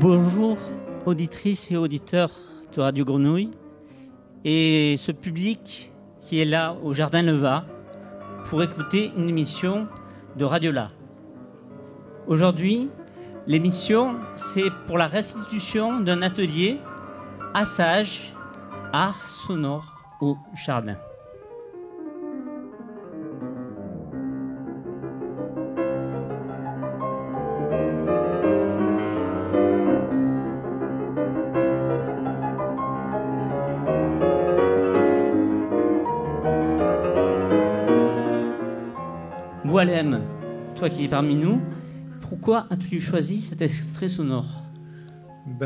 Bonjour, auditrices et auditeurs de Radio Grenouille et ce public qui est là au Jardin Leva pour écouter une émission de Radio La. Aujourd'hui, l'émission, c'est pour la restitution d'un atelier Assage, art sonore au jardin. Boalem, toi qui es parmi nous, pourquoi as-tu choisi cet extrait sonore?